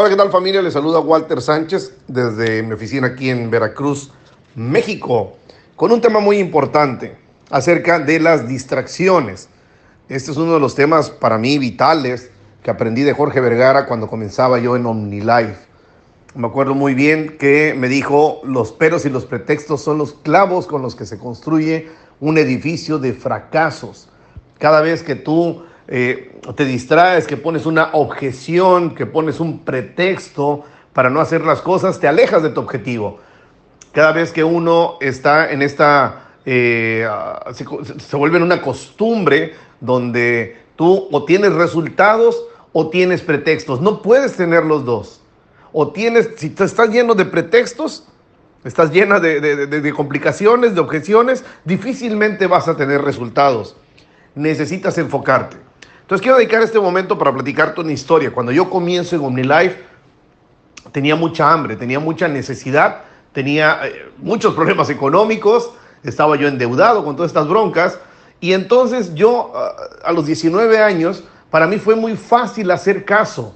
Hola, ¿qué tal familia? Les saluda Walter Sánchez desde mi oficina aquí en Veracruz, México, con un tema muy importante acerca de las distracciones. Este es uno de los temas para mí vitales que aprendí de Jorge Vergara cuando comenzaba yo en OmniLife. Me acuerdo muy bien que me dijo, los peros y los pretextos son los clavos con los que se construye un edificio de fracasos. Cada vez que tú eh, te distraes, que pones una objeción, que pones un pretexto para no hacer las cosas, te alejas de tu objetivo. Cada vez que uno está en esta, eh, se, se vuelve en una costumbre donde tú o tienes resultados o tienes pretextos. No puedes tener los dos. O tienes, si te estás lleno de pretextos, estás llena de, complicaciones, de objeciones, difícilmente vas a tener resultados. Necesitas enfocarte. Entonces quiero dedicar este momento para platicarte una historia. Cuando yo comienzo en OmniLife, tenía mucha hambre, tenía mucha necesidad, tenía eh, muchos problemas económicos, estaba yo endeudado con todas estas broncas. Y entonces yo, a los 19 años, para mí fue muy fácil hacer caso.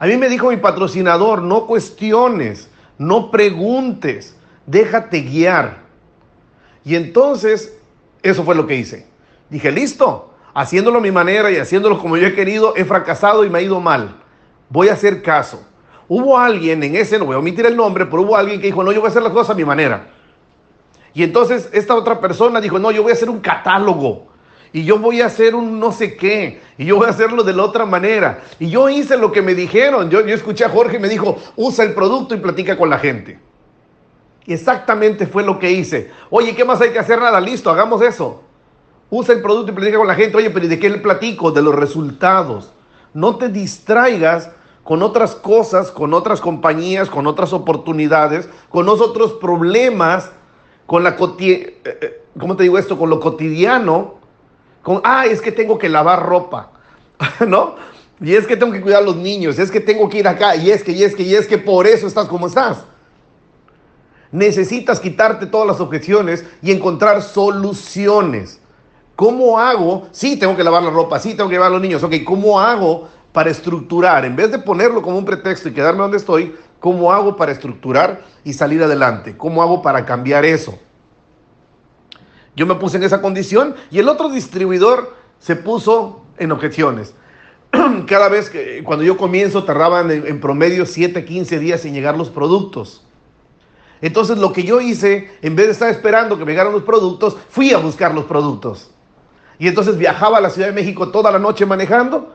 A mí me dijo mi patrocinador, no cuestiones, no preguntes, déjate guiar. Y entonces, eso fue lo que hice. Dije, listo, haciéndolo a mi manera y haciéndolo como yo he querido, he fracasado y me ha ido mal. Voy a hacer caso. Hubo alguien en ese, no voy a omitir el nombre, pero hubo alguien que dijo, no, yo voy a hacer las cosas a mi manera. Y entonces esta otra persona dijo, no, yo voy a hacer un catálogo. Y yo voy a hacer un no sé qué. Y yo voy a hacerlo de la otra manera. Y yo hice lo que me dijeron. Yo, yo escuché a Jorge y me dijo, usa el producto y platica con la gente. Y exactamente fue lo que hice. Oye, ¿qué más hay que hacer? Nada, listo, hagamos eso. Usa el producto y platica con la gente. Oye, pero ¿de qué le platico? De los resultados. No te distraigas con otras cosas, con otras compañías, con otras oportunidades, con otros problemas, con la ¿cómo te digo esto? Con lo cotidiano, con ah, es que tengo que lavar ropa, ¿no? Y es que tengo que cuidar a los niños, es que tengo que ir acá, y es que, y es que, y es que por eso estás como estás. Necesitas quitarte todas las objeciones y encontrar soluciones. ¿Cómo hago? Sí, tengo que lavar la ropa, sí, tengo que llevar a los niños. Ok, ¿cómo hago para estructurar? En vez de ponerlo como un pretexto y quedarme donde estoy, ¿cómo hago para estructurar y salir adelante? ¿Cómo hago para cambiar eso? Yo me puse en esa condición y el otro distribuidor se puso en objeciones. Cada vez que cuando yo comienzo tardaban en, promedio 7, 15 días en llegar los productos. Entonces lo que yo hice, en vez de estar esperando que me llegaran los productos, fui a buscar los productos. Y entonces viajaba a la Ciudad de México toda la noche manejando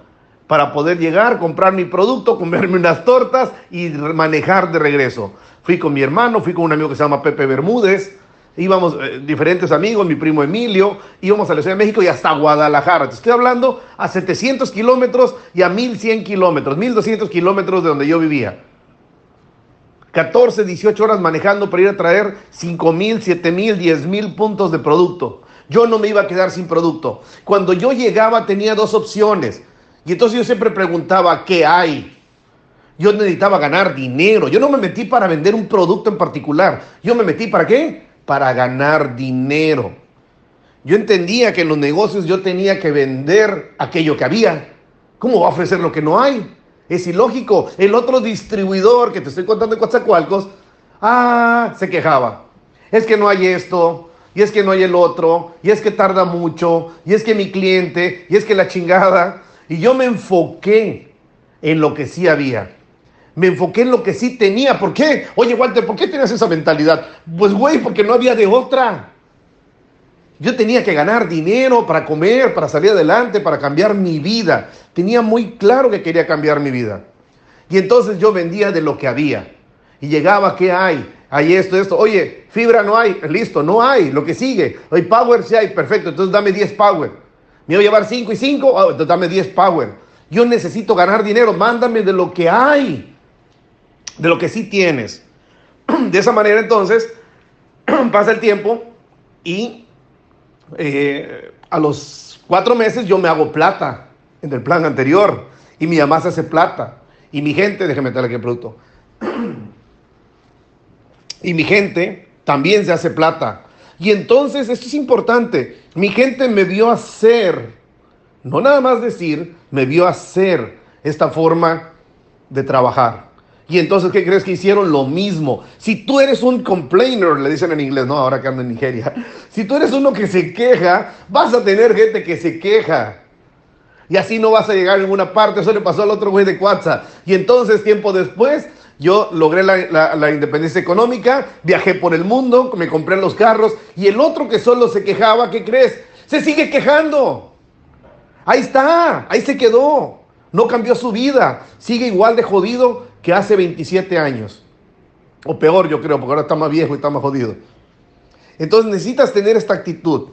para poder llegar, comprar mi producto, comerme unas tortas y manejar de regreso. Fui con mi hermano, fui con un amigo que se llama Pepe Bermúdez, íbamos eh, diferentes amigos, mi primo Emilio, íbamos a la Ciudad de México y hasta Guadalajara. Te estoy hablando a 700 kilómetros y a 1100 kilómetros, 1200 kilómetros de donde yo vivía. 14, 18 horas manejando para ir a traer 5 mil, 7 mil, 10 mil puntos de producto. Yo no me iba a quedar sin producto. Cuando yo llegaba tenía dos opciones. Y entonces yo siempre preguntaba, ¿qué hay? Yo necesitaba ganar dinero. Yo no me metí para vender un producto en particular. Yo me metí para qué? Para ganar dinero. Yo entendía que en los negocios yo tenía que vender aquello que había. ¿Cómo va a ofrecer lo que no hay? Es ilógico. El otro distribuidor que te estoy contando en Coatzacoalcos, ah, se quejaba. Es que no hay esto, y es que no hay el otro, y es que tarda mucho, y es que mi cliente, y es que la chingada. Y yo me enfoqué en lo que sí había. Me enfoqué en lo que sí tenía. ¿Por qué? Oye, Walter, ¿por qué tienes esa mentalidad? Pues, güey, porque no había de otra. Yo tenía que ganar dinero para comer, para salir adelante, para cambiar mi vida. Tenía muy claro que quería cambiar mi vida. Y entonces yo vendía de lo que había. Y llegaba, ¿qué hay? Hay esto, esto. Oye, fibra no hay. Listo, no hay. Lo que sigue. Hay power, sí hay. Perfecto. Entonces dame 10 power. Me voy a llevar 5 y 5. Oh, entonces dame 10 power. Yo necesito ganar dinero. Mándame de lo que hay. De lo que sí tienes. De esa manera entonces pasa el tiempo y eh, a los cuatro meses yo me hago plata en el plan anterior y mi mamá se hace plata y mi gente, déjeme meterle aquí el producto, y mi gente también se hace plata. Y entonces, esto es importante, mi gente me vio hacer, no nada más decir, me vio hacer esta forma de trabajar. Y entonces, ¿qué crees que hicieron? Lo mismo. Si tú eres un complainer, le dicen en inglés, no, ahora que ando en Nigeria. Si tú eres uno que se queja, vas a tener gente que se queja. Y así no vas a llegar a ninguna parte. Eso le pasó al otro güey de Cuatza. Y entonces, tiempo después, yo logré la, independencia económica, viajé por el mundo, me compré los carros. Y el otro que solo se quejaba, ¿qué crees? Se sigue quejando. Ahí está, ahí se quedó. No cambió su vida. Sigue igual de jodido que hace 27 años. O peor, yo creo, porque ahora está más viejo y está más jodido. Entonces necesitas tener esta actitud.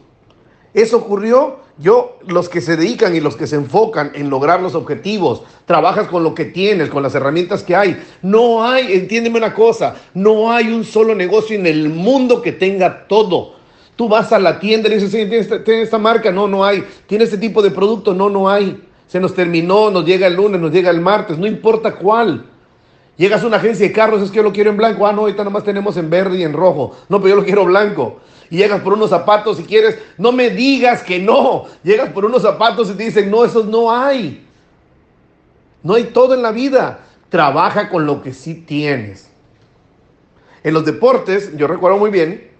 Eso ocurrió, yo, los que se dedican y los que se enfocan en lograr los objetivos, trabajas con lo que tienes, con las herramientas que hay. No hay, entiéndeme una cosa, no hay un solo negocio en el mundo que tenga todo. Tú vas a la tienda y dices, ¿tienes esta, esta marca? No, no hay. ¿Tiene este tipo de producto? No, no hay. Se nos terminó, nos llega el lunes, nos llega el martes, no importa cuál. Llegas a una agencia de carros, es que yo lo quiero en blanco. Ah, no, ahorita nomás tenemos en verde y en rojo. No, pero yo lo quiero blanco. Y llegas por unos zapatos si quieres. No me digas que no. Llegas por unos zapatos y te dicen, no, esos no hay. No hay todo en la vida. Trabaja con lo que sí tienes. En los deportes, yo recuerdo muy bien,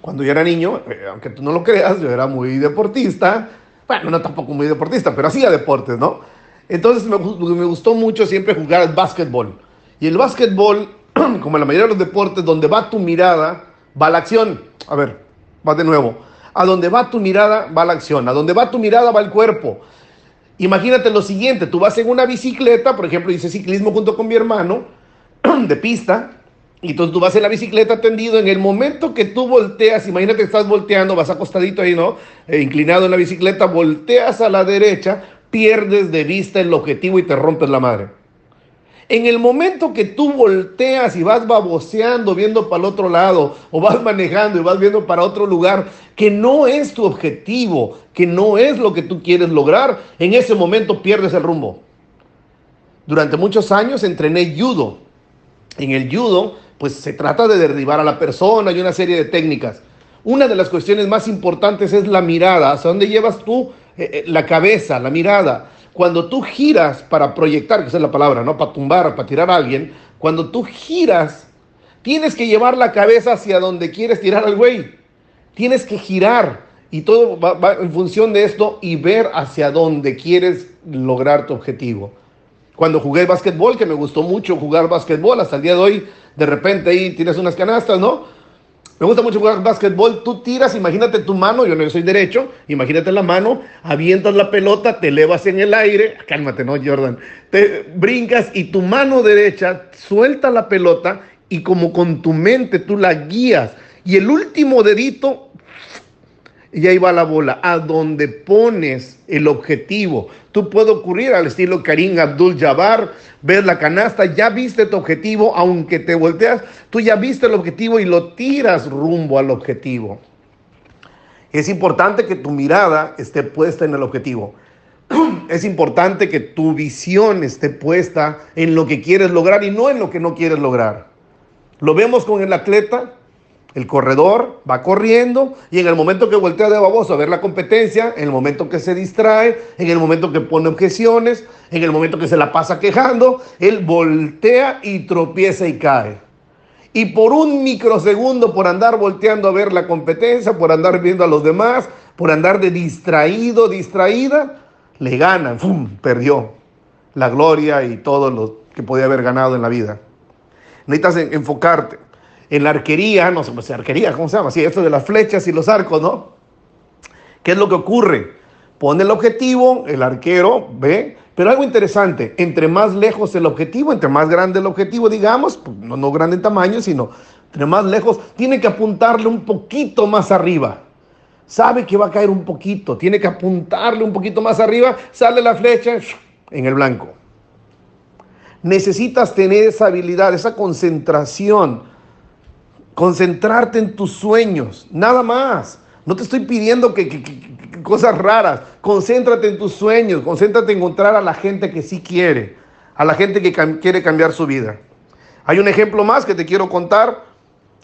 cuando yo era niño, eh, aunque tú no lo creas, yo era muy deportista. Bueno, no tampoco muy deportista, pero hacía deportes, ¿no? Entonces me, me gustó mucho siempre jugar al básquetbol. Y el básquetbol, como en la mayoría de los deportes, donde va tu mirada, va la acción. A ver, va de nuevo. A donde va tu mirada, va la acción. A donde va tu mirada, va el cuerpo. Imagínate lo siguiente, tú vas en una bicicleta, por ejemplo, hice ciclismo junto con mi hermano, de pista, y entonces tú vas en la bicicleta tendido, en el momento que tú volteas, imagínate que estás volteando, vas acostadito ahí, ¿no? Eh, inclinado en la bicicleta, volteas a la derecha, pierdes de vista el objetivo y te rompes la madre. En el momento que tú volteas y vas baboseando, viendo para el otro lado, o vas manejando y vas viendo para otro lugar, que no es tu objetivo, que no es lo que tú quieres lograr, en ese momento pierdes el rumbo. Durante muchos años entrené judo. En el judo, pues se trata de derribar a la persona y una serie de técnicas. Una de las cuestiones más importantes es la mirada, hacia dónde llevas tú eh, eh, la cabeza, la mirada. Cuando tú giras para proyectar, que esa es la palabra, ¿no? Para tumbar, para tirar a alguien, cuando tú giras, tienes que llevar la cabeza hacia donde quieres tirar al güey. Tienes que girar y todo va, en función de esto y ver hacia dónde quieres lograr tu objetivo. Cuando jugué básquetbol, que me gustó mucho jugar básquetbol, hasta el día de hoy, de repente ahí tienes unas canastas, ¿no? Me gusta mucho jugar básquetbol. Tú tiras, imagínate tu mano, yo no soy derecho, imagínate la mano, avientas la pelota, te elevas en el aire, cálmate, ¿no, Jordan? Te brincas y tu mano derecha suelta la pelota y como con tu mente tú la guías. Y el último dedito y ahí va la bola. A donde pones el objetivo. Tú puedes ocurrir al estilo Karim Abdul Jabbar, ver la canasta, ya viste tu objetivo, aunque te volteas, tú ya viste el objetivo y lo tiras rumbo al objetivo. Es importante que tu mirada esté puesta en el objetivo. Es importante que tu visión esté puesta en lo que quieres lograr y no en lo que no quieres lograr. Lo vemos con el atleta, el corredor va corriendo y en el momento que voltea de baboso a ver la competencia, en el momento que se distrae, en el momento que pone objeciones, en el momento que se la pasa quejando, él voltea y tropieza y cae. Y por un microsegundo, por andar volteando a ver la competencia, por andar viendo a los demás, por andar de distraído, distraída, le ganan, ¡fum! perdió la gloria y todo lo que podía haber ganado en la vida. Necesitas enfocarte en la arquería, no sé, pues, arquería, ¿cómo se llama? Sí, esto de las flechas y los arcos, ¿no? ¿Qué es lo que ocurre? Pone el objetivo, el arquero ve, pero algo interesante, entre más lejos el objetivo, entre más grande el objetivo, digamos, pues, no, no grande en tamaño, sino entre más lejos, tiene que apuntarle un poquito más arriba. Sabe que va a caer un poquito, tiene que apuntarle un poquito más arriba, sale la flecha en el blanco. Necesitas tener esa habilidad, esa concentración concentrarte en tus sueños, nada más. No te estoy pidiendo que, cosas raras. Concéntrate en tus sueños, concéntrate en encontrar a la gente que sí quiere, a la gente que quiere cambiar su vida. Hay un ejemplo más que te quiero contar.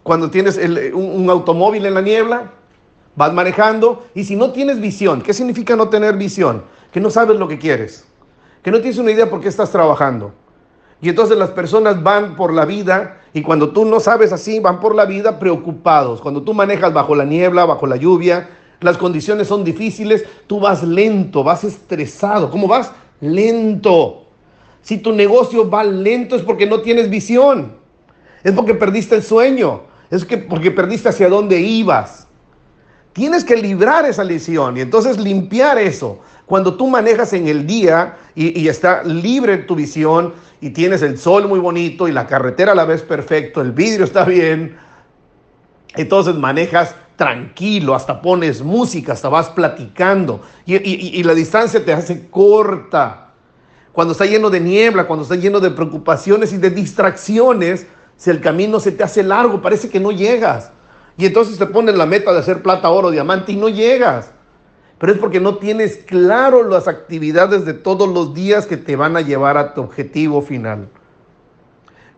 Cuando tienes un, automóvil en la niebla, vas manejando y si no tienes visión, ¿qué significa no tener visión? Que no sabes lo que quieres, que no tienes una idea por qué estás trabajando. Y entonces las personas van por la vida y cuando tú no sabes así, van por la vida preocupados. Cuando tú manejas bajo la niebla, bajo la lluvia, las condiciones son difíciles, tú vas lento, vas estresado. ¿Cómo vas? Lento. Si tu negocio va lento es porque no tienes visión. Es porque perdiste el sueño. Es que porque perdiste hacia dónde ibas. Tienes que librar esa lesión y entonces limpiar eso. Cuando tú manejas en el día y, está libre tu visión y tienes el sol muy bonito y la carretera a la vez perfecto, el vidrio está bien, entonces manejas tranquilo, hasta pones música, hasta vas platicando y la distancia te hace corta. Cuando está lleno de niebla, cuando está lleno de preocupaciones y de distracciones, si el camino se te hace largo, parece que no llegas. Y entonces te pones la meta de hacer plata, oro, diamante y no llegas. Pero es porque no tienes claro las actividades de todos los días que te van a llevar a tu objetivo final.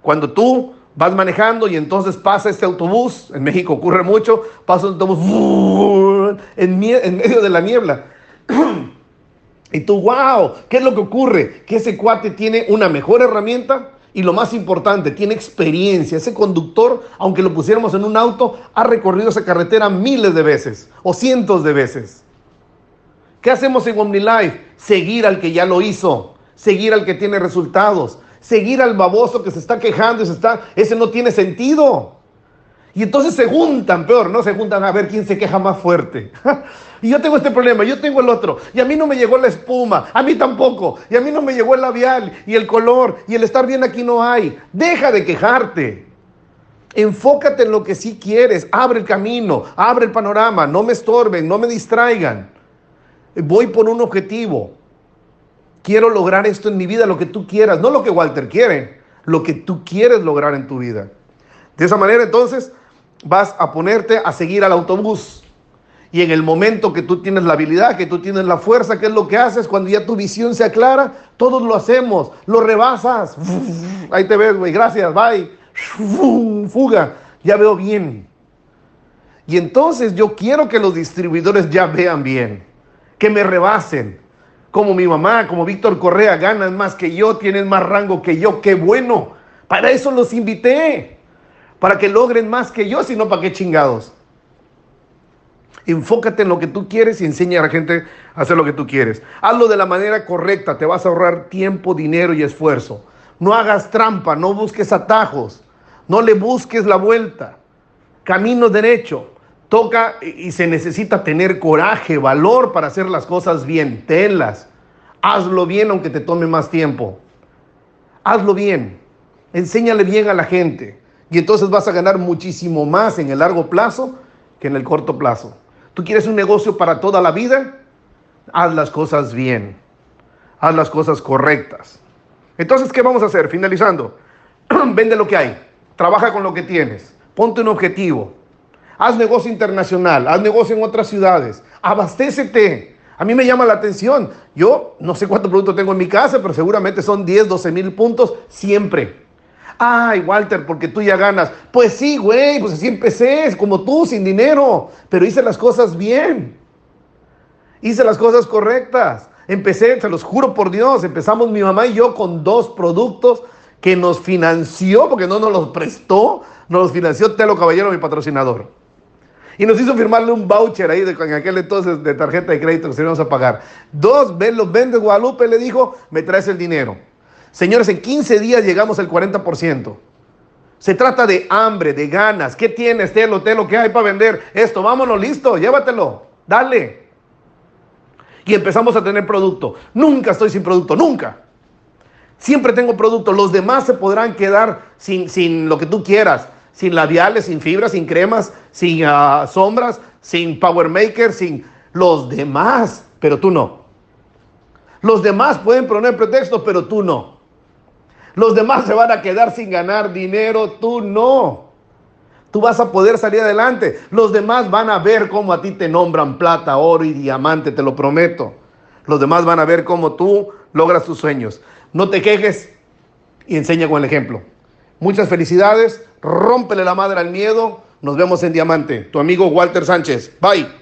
Cuando tú vas manejando y entonces pasa este autobús, en México ocurre mucho, pasa un autobús en, medio de la niebla. Y tú, wow, ¿qué es lo que ocurre? Que ese cuate tiene una mejor herramienta y lo más importante, tiene experiencia. Ese conductor, aunque lo pusiéramos en un auto, ha recorrido esa carretera miles de veces o cientos de veces. ¿Qué hacemos en OmniLife? Seguir al que ya lo hizo, seguir al que tiene resultados, seguir al baboso que se está quejando y se está, ese no tiene sentido. Y entonces se juntan, peor, ¿no? Se juntan a ver quién se queja más fuerte. y yo tengo este problema, yo tengo el otro. Y a mí no me llegó la espuma, a mí tampoco. Y a mí no me llegó el labial y el color y el estar bien aquí no hay. Deja de quejarte. Enfócate en lo que sí quieres. Abre el camino, abre el panorama. No me estorben, no me distraigan. Voy por un objetivo. Quiero lograr esto en mi vida, lo que tú quieras. No lo que Walter quiere, lo que tú quieres lograr en tu vida. De esa manera entonces vas a ponerte a seguir al autobús. Y en el momento que tú tienes la habilidad, que tú tienes la fuerza, ¿qué es lo que haces? Cuando ya tu visión se aclara, todos lo hacemos, lo rebasas. Ahí te ves, güey, gracias, bye. Fuga, ya veo bien. Y entonces yo quiero que los distribuidores ya vean bien, que me rebasen. Como mi mamá, como Víctor Correa, ganan más que yo, tienen más rango que yo, qué bueno. Para eso los invité para que logren más que yo, sino para qué chingados. Enfócate en lo que tú quieres y enseña a la gente a hacer lo que tú quieres. Hazlo de la manera correcta, te vas a ahorrar tiempo, dinero y esfuerzo. No hagas trampa, no busques atajos, no le busques la vuelta. Camino derecho. Toca y se necesita tener coraje, valor para hacer las cosas bien. Tenlas. Hazlo bien aunque te tome más tiempo. Hazlo bien. Enséñale bien a la gente. Y entonces vas a ganar muchísimo más en el largo plazo que en el corto plazo. ¿Tú quieres un negocio para toda la vida? Haz las cosas bien. Haz las cosas correctas. Entonces, ¿qué vamos a hacer? Finalizando. Vende lo que hay. Trabaja con lo que tienes. Ponte un objetivo. Haz negocio internacional. Haz negocio en otras ciudades. Abastécete. A mí me llama la atención. Yo no sé cuántos productos tengo en mi casa, pero seguramente son 10, 12 mil puntos siempre. Ay, Walter, porque tú ya ganas. Pues sí, güey, pues así empecé, como tú, sin dinero, pero hice las cosas bien. Hice las cosas correctas. Empecé, se los juro por Dios, empezamos mi mamá y yo con dos productos que nos financió, porque no nos los prestó, nos los financió Telo Caballero, mi patrocinador. Y nos hizo firmarle un voucher ahí de, en aquel entonces de tarjeta de crédito que se íbamos a pagar. Dos, ven, los vende Guadalupe, le dijo, me traes el dinero. Señores, en 15 días llegamos al 40%. Se trata de hambre, de ganas. ¿Qué tienes, Telo, Telo? ¿Qué hay para vender? Esto, vámonos, listo, llévatelo, dale. Y empezamos a tener producto. Nunca estoy sin producto, nunca. Siempre tengo producto. Los demás se podrán quedar sin, sin lo que tú quieras. Sin labiales, sin fibras, sin cremas, sin uh, sombras, sin power maker, sin los demás. Pero tú no. Los demás pueden poner pretextos, pero tú no. Los demás se van a quedar sin ganar dinero, tú no. Tú vas a poder salir adelante. Los demás van a ver cómo a ti te nombran plata, oro y diamante, te lo prometo. Los demás van a ver cómo tú logras tus sueños. No te quejes y enseña con el ejemplo. Muchas felicidades. Rómpele la madre al miedo. Nos vemos en Diamante. Tu amigo Walter Sánchez. Bye.